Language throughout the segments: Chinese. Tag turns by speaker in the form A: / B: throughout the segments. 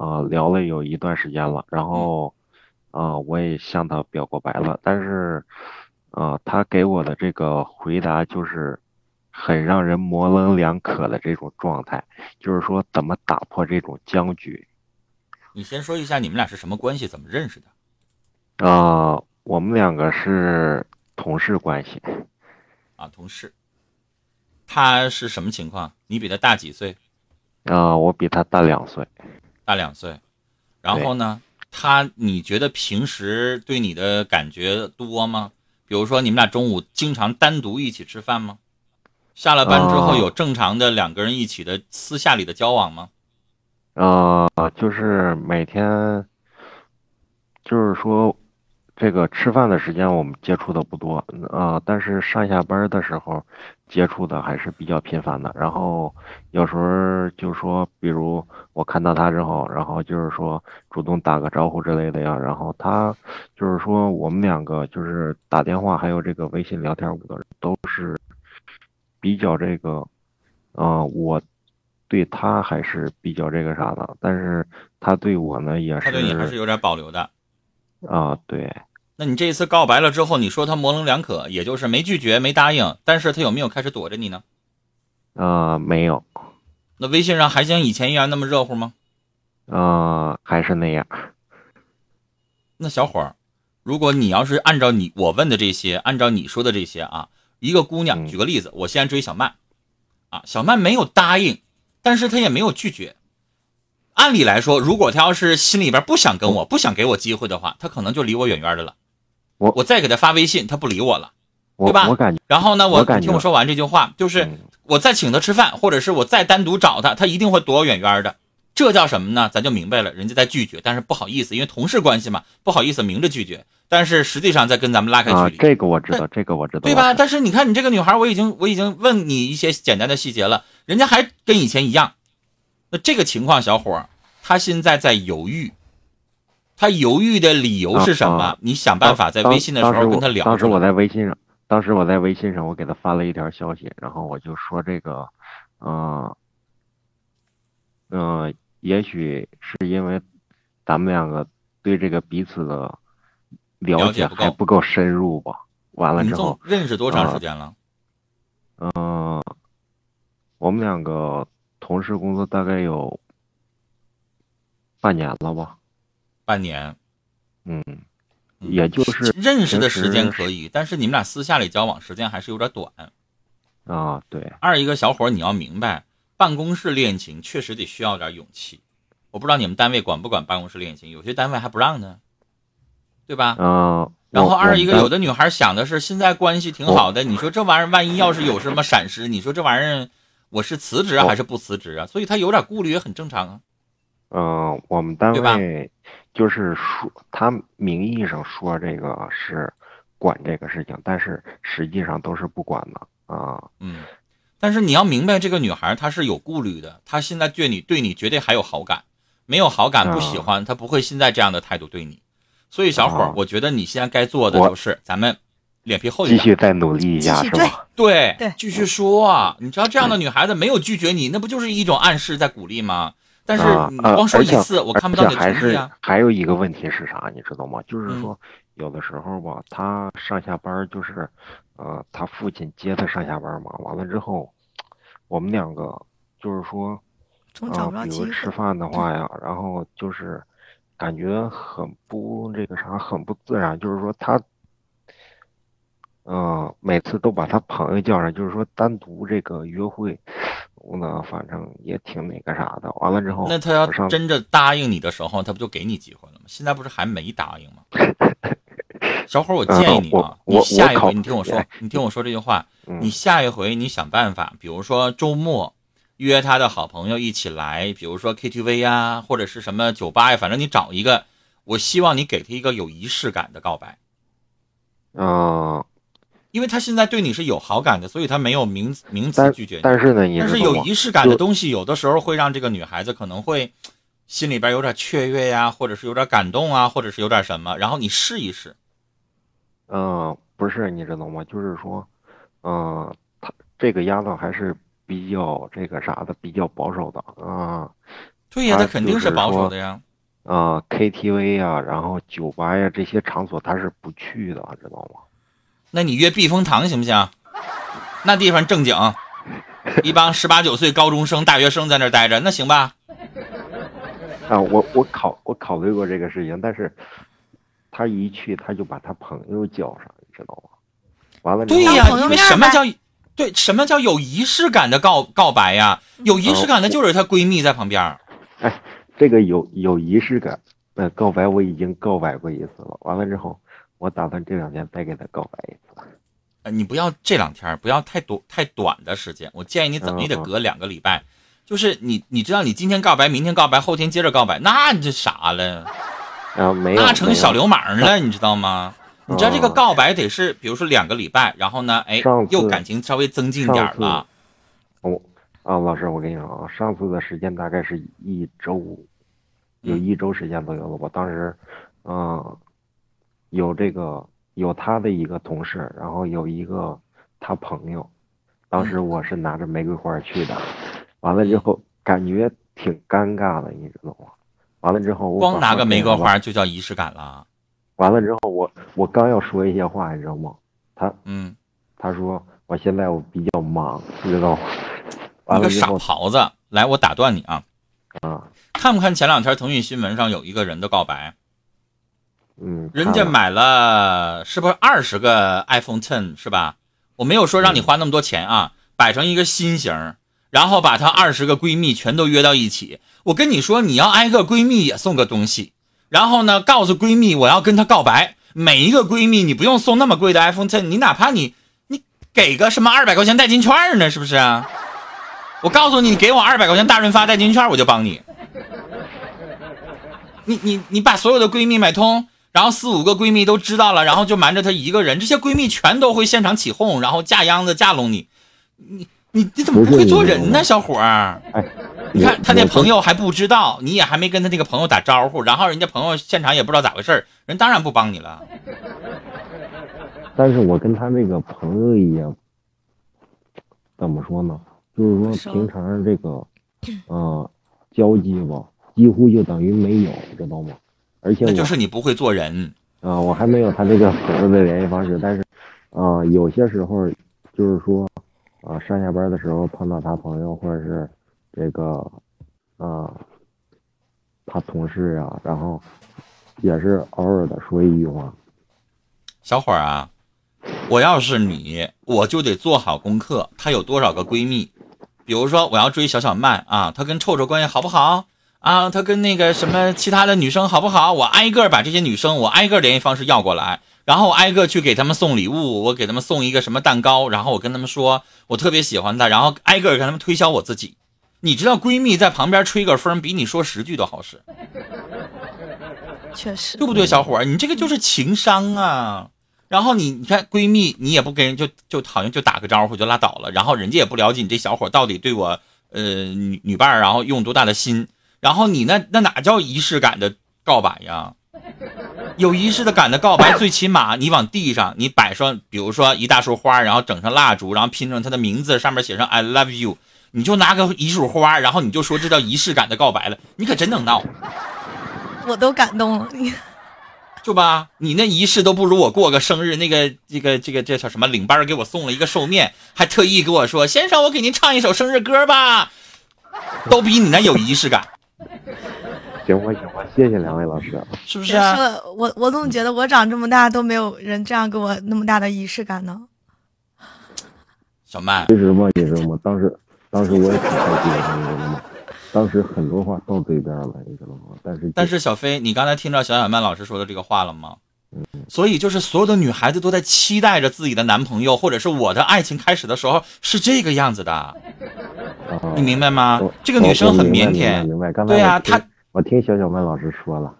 A: 呃聊了有一段时间了，然后啊我也向他表过白了，但是啊他给我的这个回答就是很让人模棱两可的这种状态，就是说怎么打破这种僵局。
B: 你先说一下你们俩是什么关系，怎么认识的？
A: 啊，我们两个是同事关系。
B: 啊，同事。他是什么情况？你比他大几岁？
A: 啊，我比他大两岁。
B: 大两岁。然后呢？他你觉得平时对你的感觉多吗？比如说你们俩中午经常单独一起吃饭吗？下了班之后有正常的两个人一起的私下里的交往吗？
A: 呃，就是每天，就是说，这个吃饭的时间我们接触的不多啊，但是上下班的时候接触的还是比较频繁的。然后有时候就说，比如我看到他之后，然后就是说主动打个招呼之类的呀。然后他就是说，我们两个就是打电话还有这个微信聊天，的人都是比较这个，啊，我。对他还是比较这个啥的，但是他对我呢也是，
B: 他对你还是有点保留的，
A: 啊，对。
B: 那你这一次告白了之后，你说他模棱两可，也就是没拒绝没答应，但是他有没有开始躲着你呢？
A: 啊，没有。
B: 那微信上还像以前一样那么热乎吗？
A: 啊，还是那样。
B: 那小伙儿，如果你要是按照你我问的这些，按照你说的这些啊，一个姑娘，举个例子，我先追小曼，啊，小曼没有答应。但是她也没有拒绝。按理来说，如果她要是心里边不想跟我，不想给我机会的话，她可能就离我远远的了。
A: 我
B: 我再给他发微信，他不理我了，对吧？
A: 我感觉。
B: 然后呢，
A: 我
B: 听我说完这句话，就是我再请他吃饭，或者是我再单独找他，他一定会躲我远远的。这叫什么呢？咱就明白了，人家在拒绝，但是不好意思，因为同事关系嘛，不好意思明着拒绝，但是实际上在跟咱们拉开距离。
A: 啊，这个我知道，这个我知道，
B: 对吧？但是你看，你这个女孩，我已经我已经问你一些简单的细节了，人家还跟以前一样。那这个情况，小伙儿，他现在在犹豫，他犹豫的理由是什么？你想办法在微信的时候跟他聊。
A: 当时我在微信上，当时我在微信上，我给他发了一条消息，然后我就说这个，嗯，嗯，也许是因为咱们两个对这个彼此的了解还不够深入吧。完了之后，
B: 认识多长时间了？
A: 嗯，我们两个。同事工作大概有半年了吧，
B: 半年，
A: 嗯，也就是
B: 认识的时间可以，但是你们俩私下里交往时间还是有点短，
A: 啊，对。
B: 二一个小伙你要明白，办公室恋情确实得需要点勇气。我不知道你们单位管不管办公室恋情，有些单位还不让呢，对吧？
A: 啊。
B: 然后二一个有的女孩想的是现在关系挺好的，你说这玩意儿万一要是有什么闪失，你说这玩意儿。我是辞职还是不辞职啊？所以她有点顾虑也很正常啊。
A: 嗯，我们单位就是说，他名义上说这个是管这个事情，但是实际上都是不管的啊。
B: 嗯，但是你要明白，这个女孩她是有顾虑的，她现在对你对你绝对还有好感，没有好感不喜欢，她不会现在这样的态度对你。所以小伙，我觉得你现在该做的就是咱们。脸皮厚一
A: 点，继续再努力一下，是吧？
B: 对对，继续说。你知道这样的女孩子没有拒绝你，那不就是一种暗示在鼓励吗？但是你光说一次，我看不到你
A: 的诚意啊。还有一个问题是啥，你知道吗？就是说，有的时候吧，他上下班就是，呃，他父亲接他上下班嘛。完了之后，我们两个就是说，啊，比如吃饭的话呀，然后就是感觉很不这个啥，很不自然。就是说他。嗯，每次都把他朋友叫上，就是说单独这个约会，我呢反正也挺那个啥的。完了之后，
B: 那他要真的答应你的时候，他不就给你机会了吗？现在不是还没答应吗？小伙，我建议你啊，你下一回你听我说，你听我说这句话，你下一回你想办法，比如说周末约他的好朋友一起来，比如说 KTV 呀，或者是什么酒吧呀，反正你找一个，我希望你给他一个有仪式感的告白。
A: 嗯。
B: 因为他现在对你是有好感的，所以他没有明明词拒绝你。
A: 但是呢，
B: 但是有仪式感的东西，有的时候会让这个女孩子可能会心里边有点雀跃呀，或者是有点感动啊，或者是有点什么。然后你试一试。
A: 嗯，不是，你知道吗？就是说，嗯，他这个丫头还是比较这个啥的，比较保守的啊。对
B: 呀，她肯定是保守的呀。
A: 啊，KTV 呀，然后酒吧呀这些场所他是不去的，知道吗？
B: 那你约避风塘行不行？那地方正经，一帮十八九岁高中生、大学生在那待着，那行吧？
A: 啊，我我考我考虑过这个事情，但是他一去他就把他朋友叫上，你知道吗？完了，
B: 对呀，因为什么叫对什么叫有仪式感的告告白呀？有仪式感的就是她闺蜜在旁边。
A: 哎。这个有有仪式感，呃，告白我已经告白过一次了。完了之后，我打算这两天再给他告白一次。
B: 呃，你不要这两天，不要太多太短的时间。我建议你怎么也得隔两个礼拜。就是你，你知道，你今天告白，明天告白，后天接着告白，那你这啥了？
A: 啊，没有，
B: 那成小流氓了，你知道吗？你知道这个告白得是，比如说两个礼拜，然后呢，哎，又感情稍微增进点了。
A: 哦，啊，老师，我跟你说啊，上次的时间大概是一周。有一周时间左右了，我当时，嗯，有这个有他的一个同事，然后有一个他朋友，当时我是拿着玫瑰花去的，完了之后感觉挺尴尬的，你知道吗？完了之后我
B: 光拿个玫瑰花就叫仪式感了。
A: 完了之后我我刚要说一些话，你知道吗？他
B: 嗯，
A: 他说我现在我比较忙，知道吗？
B: 一个傻狍子，来，我打断你啊。
A: 啊。
B: 看不看前两天腾讯新闻上有一个人的告白？
A: 嗯，
B: 人家买了是不是二十个 iPhone Ten 是吧？我没有说让你花那么多钱啊，摆成一个心形，然后把她二十个闺蜜全都约到一起。我跟你说，你要挨个闺蜜也送个东西，然后呢，告诉闺蜜我要跟她告白。每一个闺蜜你不用送那么贵的 iPhone Ten，你哪怕你你给个什么二百块钱代金券呢，是不是啊？我告诉你，你给我二百块钱大润发代金券，我就帮你。你你你把所有的闺蜜买通，然后四五个闺蜜都知道了，然后就瞒着她一个人，这些闺蜜全都会现场起哄，然后架秧子架拢你。你你你怎么不会做人呢，小伙儿？
A: 哎，
B: 你看他那朋友还不知道，你也还没跟他那个朋友打招呼，然后人家朋友现场也不知道咋回事人当然不帮你了。
A: 但是我跟他那个朋友也怎么说呢？就是说平常这个，呃，交际吧。几乎就等于没有，知道吗？而且
B: 那就是你不会做人
A: 啊！我还没有他这个朋友的联系方式，但是，啊，有些时候就是说，啊，上下班的时候碰到他朋友或者是这个，啊，他同事啊，然后也是偶尔的说一句话。
B: 小伙儿啊，我要是你，我就得做好功课。她有多少个闺蜜？比如说，我要追小小曼啊，她跟臭臭关系好不好？啊，他跟那个什么其他的女生好不好？我挨个把这些女生，我挨个联系方式要过来，然后我挨个去给他们送礼物，我给他们送一个什么蛋糕，然后我跟他们说我特别喜欢她，然后挨个跟他们推销我自己。你知道，闺蜜在旁边吹个风，比你说十句都好使。
C: 确实，
B: 对不对，小伙儿？你这个就是情商啊。然后你你看，闺蜜你也不跟人就就好像就打个招呼就拉倒了，然后人家也不了解你这小伙到底对我呃女女伴然后用多大的心。然后你那那哪叫仪式感的告白呀？有仪式的感的告白，最起码你往地上你摆上，比如说一大束花，然后整上蜡烛，然后拼成他的名字，上面写上 I love you，你就拿个一束花，然后你就说这叫仪式感的告白了。你可真能闹，
C: 我都感动了。你
B: 就吧，你那仪式都不如我过个生日，那个这个这个这叫什么？领班给我送了一个寿面，还特意跟我说：“先生，我给您唱一首生日歌吧。”都比你那有仪式感。
A: 行吧，行吧，谢谢两位老师，
B: 是不是啊？
C: 我我总觉得我长这么大都没有人这样给我那么大的仪式感呢。
B: 小曼，
A: 其实嘛，其实嘛？当时，当时我也挺开心的，你知道吗？当时很多话到嘴边了，你知道吗？但是，
B: 但是小飞，你刚才听到小小曼老师说的这个话了吗？
A: 嗯。
B: 所以，就是所有的女孩子都在期待着自己的男朋友，或者是我的爱情开始的时候是这个样子的。你明白吗？这个女生很腼腆，对呀，她
A: 我听小小曼老师说了，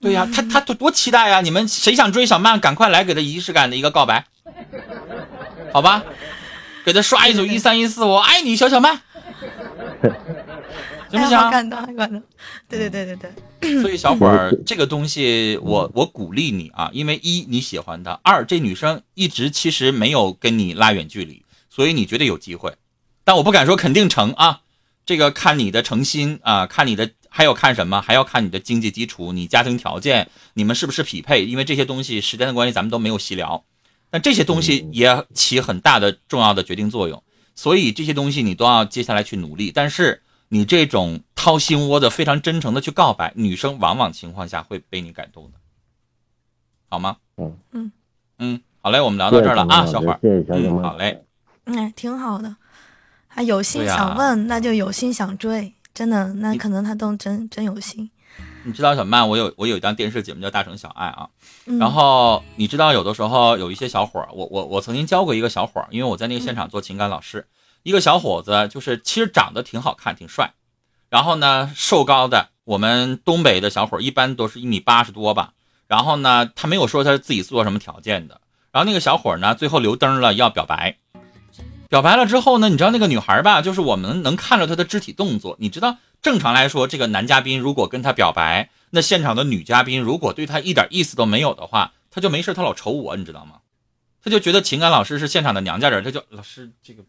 B: 对呀，他他多多期待呀！你们谁想追小曼，赶快来给她仪式感的一个告白，好吧？给她刷一组一三一四，我爱你，小小曼，行不行？
C: 感动，感动。对对对对
B: 对。所以小伙儿，这个东西我我鼓励你啊，因为一你喜欢她，二这女生一直其实没有跟你拉远距离，所以你觉得有机会。但我不敢说肯定成啊，这个看你的诚心啊，看你的还要看什么？还要看你的经济基础、你家庭条件、你们是不是匹配？因为这些东西时间的关系，咱们都没有细聊。但这些东西也起很大的重要的决定作用，所以这些东西你都要接下来去努力。但是你这种掏心窝的、非常真诚的去告白，女生往往情况下会被你感动的，好吗？
A: 嗯
C: 嗯
B: 嗯，好嘞，我们聊到这儿了啊，小伙儿，嗯，好嘞，
C: 嗯，挺好的。还有心想问，那就有心想追，真的，那可能他都真真有心。
B: 你知道小曼，我有我有一档电视节目叫《大城小爱》啊，然后你知道有的时候有一些小伙儿，我我我曾经教过一个小伙儿，因为我在那个现场做情感老师，一个小伙子就是其实长得挺好看，挺帅，然后呢瘦高的，我们东北的小伙儿一般都是一米八十多吧，然后呢他没有说他自己做什么条件的，然后那个小伙儿呢最后留灯了要表白。表白了之后呢？你知道那个女孩吧？就是我们能看着她的肢体动作。你知道，正常来说，这个男嘉宾如果跟她表白，那现场的女嘉宾如果对她一点意思都没有的话，他就没事，他老瞅我，你知道吗？他就觉得情感老师是现场的娘家人，他就老师这个，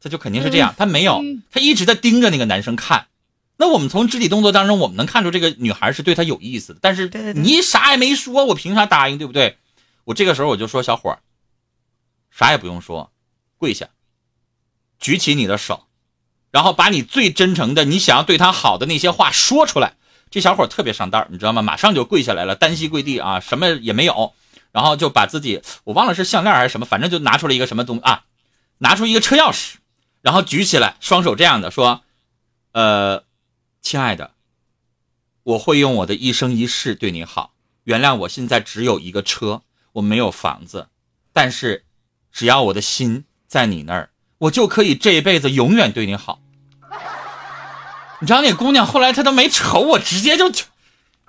B: 他就肯定是这样。他没有，他一直在盯着那个男生看。那我们从肢体动作当中，我们能看出这个女孩是对他有意思的。但是你啥也没说，我凭啥答应？对不对？我这个时候我就说，小伙儿，啥也不用说，跪下。举起你的手，然后把你最真诚的、你想要对他好的那些话说出来。这小伙特别上道，你知道吗？马上就跪下来了，单膝跪地啊，什么也没有，然后就把自己，我忘了是项链还是什么，反正就拿出了一个什么东啊，拿出一个车钥匙，然后举起来，双手这样的说：“呃，亲爱的，我会用我的一生一世对你好。原谅我现在只有一个车，我没有房子，但是只要我的心在你那儿。”我就可以这一辈子永远对你好。你知道那姑娘后来她都没瞅我，直接就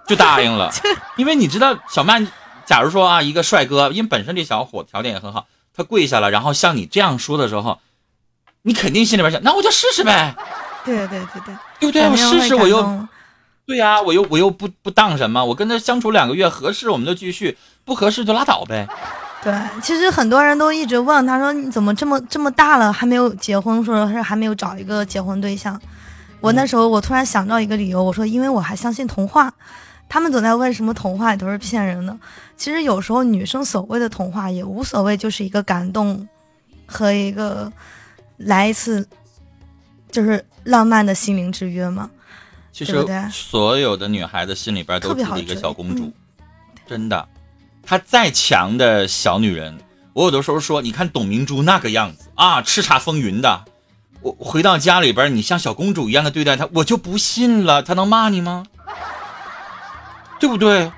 B: 就答应了。因为你知道小曼，假如说啊一个帅哥，因为本身这小伙条件也很好，他跪下了，然后像你这样说的时候，你肯定心里边想，那我就试试呗。
C: 对对对对，
B: 对不对？我试试我又，对呀，我又我又不不当什么，我跟他相处两个月合适我们就继续，不合适就拉倒呗。
C: 对，其实很多人都一直问他说：“你怎么这么这么大了还没有结婚，说是还没有找一个结婚对象？”我那时候我突然想到一个理由，我说：“因为我还相信童话。”他们总在问什么童话都是骗人的。其实有时候女生所谓的童话也无所谓，就是一个感动和一个来一次就是浪漫的心灵之约嘛。
B: 其实所有的女孩子心里边都住一个小公主，真的。她再强的小女人，我有的时候说，你看董明珠那个样子啊，叱咤风云的，我回到家里边，你像小公主一样的对待她，我就不信了，她能骂你吗？对不对？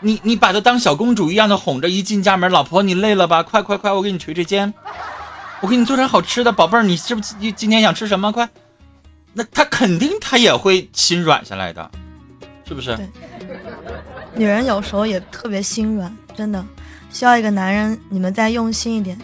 B: 你你把她当小公主一样的哄着，一进家门，老婆你累了吧？快快快，我给你捶捶肩，我给你做点好吃的，宝贝儿，你是不是今今天想吃什么？快，那她肯定她也会心软下来的，是不是？
C: 女人有时候也特别心软，真的。需要一个男人，你们再用心一点，